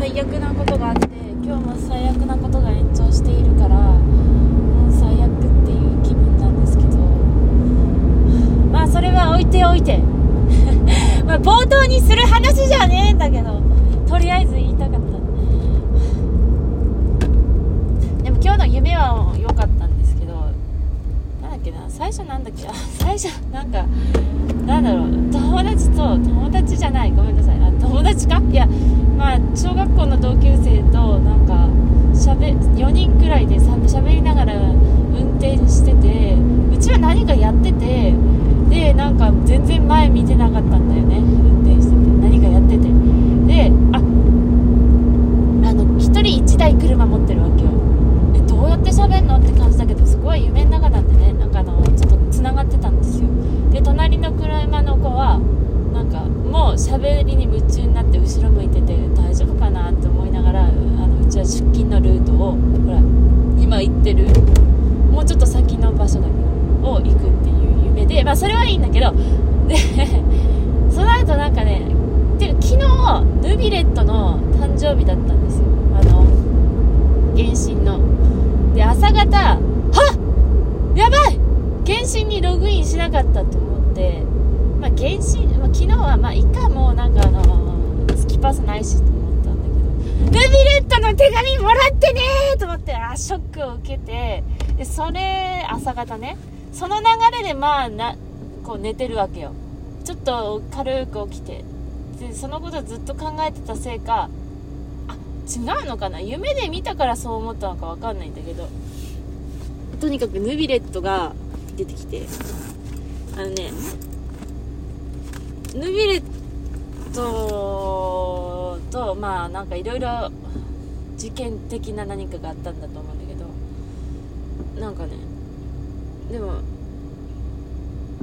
最悪なことがあって今日も最悪なことが延長しているからもう最悪っていう気分なんですけど。まあそれは置いておいて。ま冒頭にする話じゃねえんだけどとりあえず言いたかった。でも今日の夢は良かったんですけどなんだっけな最初なんだっけあ最初なんかなんだろう友達と友達じゃないごめんなさいあ友達かいやまあ小学校の同級生となんかしゃべ4人くらいでしゃべりながら運転しててうちは何かやっててでなんか全然前見てなかったんだよね運転してて何かやっててでああの1人1台車持ってるわけよえどうやって喋んのって感じだけどすごい夢の中なんでねなんかあのちょっとつながってたんですよで隣の車の子はなんかもう喋りに夢中になって後ろ向いてて大丈夫かなって思いながらあのうちは出勤のルートをほら今行ってるもうちょっと先の場所だけどを行くっていう夢でまあそれはいいんだけどで その後なんかねで昨日ヌビレットの誕生日だったんですよ。あの原神の。で朝方はっ!やばい!原神にログインしなかったと思ってまあ、原神、まあ、昨日はまあいかもうなんかあのスキパスないしと思ったんだけどヌビレットの手紙もらってねーと思ってあショックを受けてでそれ朝方ね。その流れでまあなこう寝てるわけよ。ちょっと軽く起きて。でそのことずっと考えてたせいかあ違うのかな？夢で見たからそう思ったのか分かんないんだけど。とにかくヌビレットが出てきて。あのねヌビレットとまあなんかいろいろ事件的な何かがあったんだと思うんだけど。なんかねでも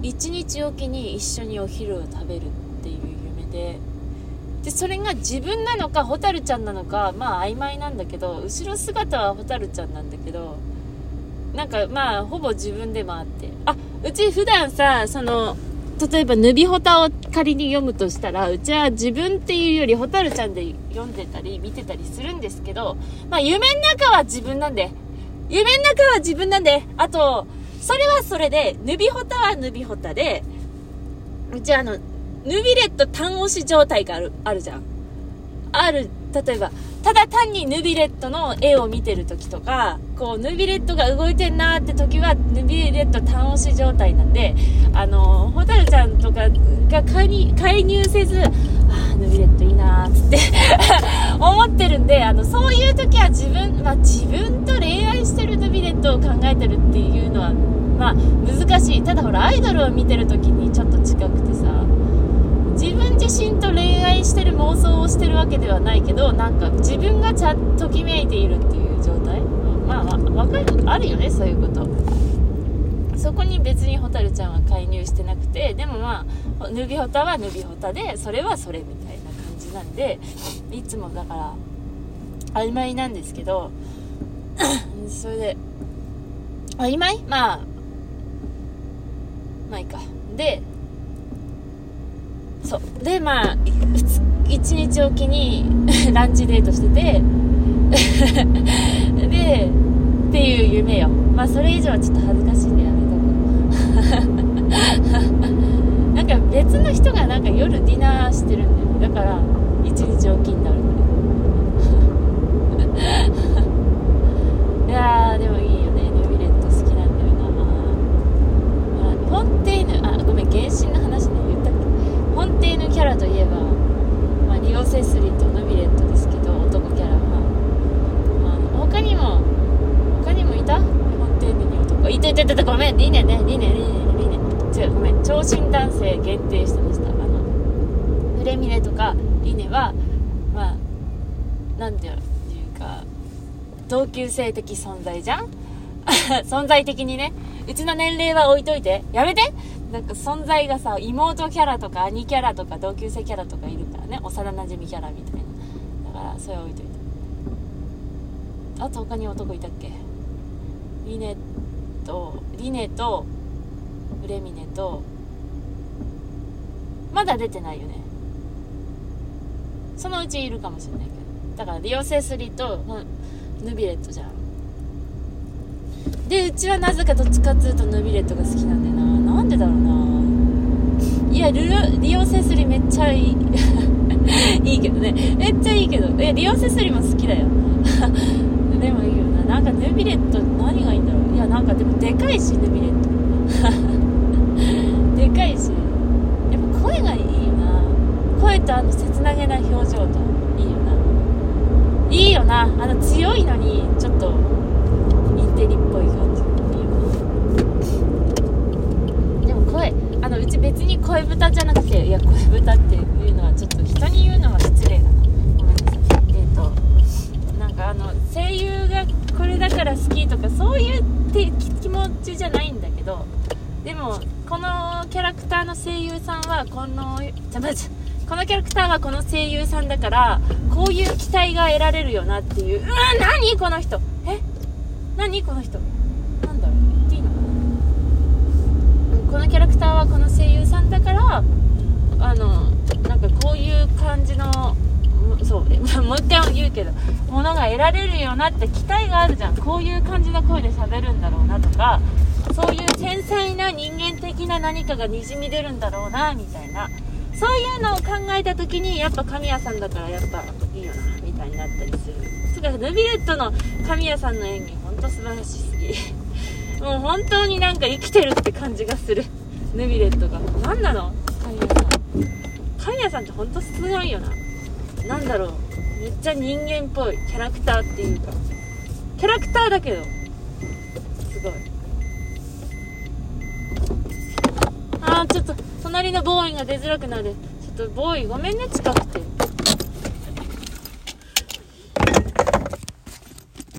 一日おきに一緒にお昼を食べるっていう夢ででそれが自分なのか蛍ちゃんなのかまあ曖昧なんだけど後ろ姿は蛍ちゃんなんだけどなんかまあほぼ自分でもあって。あうち普段さその例えば、ヌビホタを仮に読むとしたら、うちは自分っていうより、ホタルちゃんで読んでたり、見てたりするんですけど、まあ、夢の中は自分なんで、夢の中は自分なんで、あと、それはそれで、ヌビホタはヌビホタで、うちはあの、ヌビレット単押し状態がある、あるじゃん。ある、例えば、ただ単にヌビレットの絵を見てる時とか、こう、ヌビレットが動いてんなーって時は、ヌビレット単押し状態なんで、あの、ホタルちゃんとかが介入介入せず、ああ、ヌビレットいいなーっつって 思ってるんで、あの、そういう時は自分、まあ、自分と恋愛してるヌビレットを考えてるっていうのは、まあ、難しい。ただほら、アイドルを見てる時にちょっと近くてさ、自分自身と恋愛してる妄想をしてるわけではないけどなんか自分がちゃんときめいているっていう状態、まあわかるあるよねそういうことそこに別に蛍ちゃんは介入してなくてでもまあヌビホタはヌビホタでそれはそれみたいな感じなんでいつもだから曖昧なんですけど それで曖昧まあまあいいか。でそう。でまあ1日おきに ランチデートしてて でっていう夢よ。まあそれ以上はちょっと恥ずかしいんでやめとこう なんか別の人がなんか夜ディナーしてるんだよだから1日おきになるいやーでもいいよねヌビレット好きなんだよな、まあ、フォンテーヌあごめん原神の話ね言ったっけフォンテーヌキャラといえば、まあ、リオ・セスリとヌビレットですけど男キャラは、まあ、他にも他にもいた？フォンテーヌに男。いたいたいたごめんリネね。リネリネリネ。違うごめん。長身男性限定してました。あのフレミネとかリネはまあなんていうか同級生的存在じゃん？存在的にね。うちの年齢は置いといて。やめて！なんか存在がさ妹キャラとか兄キャラとか同級生キャラとかいるからね。幼なじみキャラみたいな。だからそれ置いといて。あと他に男いたっけ？リネとリネとウレミネとまだ出てないよね。そのうちいるかもしれないけど。だからリオセスリとヌビレットじゃん。でうちはなぜかどっちかっつうとヌビレットが好きなんだよな。だろうな。いやルリオセスリめっちゃいい。いいけどね。めっちゃいいけど。えリオセスリも好きだよ。でもいいよな。なんかヌビレット何がいいんだろう。いやなんかでもでかいしヌビレット。でかいし。やっぱ声がいいよな。声とあの切なげな表情といいよな。いいよな。あの強いのにちょっとインテリっぽい感じいいよなでも声あのうち別に声豚じゃなくていや声豚っていうのはちょっと人に言うのは失礼だなごめんなさい。えっ、となんかあの声優がこれだから好きとかそういう気持ちじゃないんだけどでもこのキャラクターの声優さんはこのちょまずこのキャラクターはこの声優さんだからこういう期待が得られるよなっていう。うわ何この人？え？何この人なんだろう言っていいのかなこのキャラクターはこの声優さんだからあのなんかこういう感じのそう もう一回言うけどものが得られるよなって期待があるじゃん。こういう感じの声で喋るんだろうなとかそういう繊細な人間的な何かがにじみ出るんだろうなみたいな。そういうのを考えた時にやっぱ神谷さんだからやっぱいいよなみたいになったりする。つかヌビレットの神谷さんの演技ほんと素晴らしすぎ。もう本当になんか生きてるって感じがする。ヌビレットが。何なの？神谷さん。神谷さんってほんとすごいよな。なんだろう。めっちゃ人間っぽい。キャラクターっていうか。キャラクターだけど。すごい。あーちょっと隣のボーイが出づらくなる。ちょっとボーイごめんね近くて。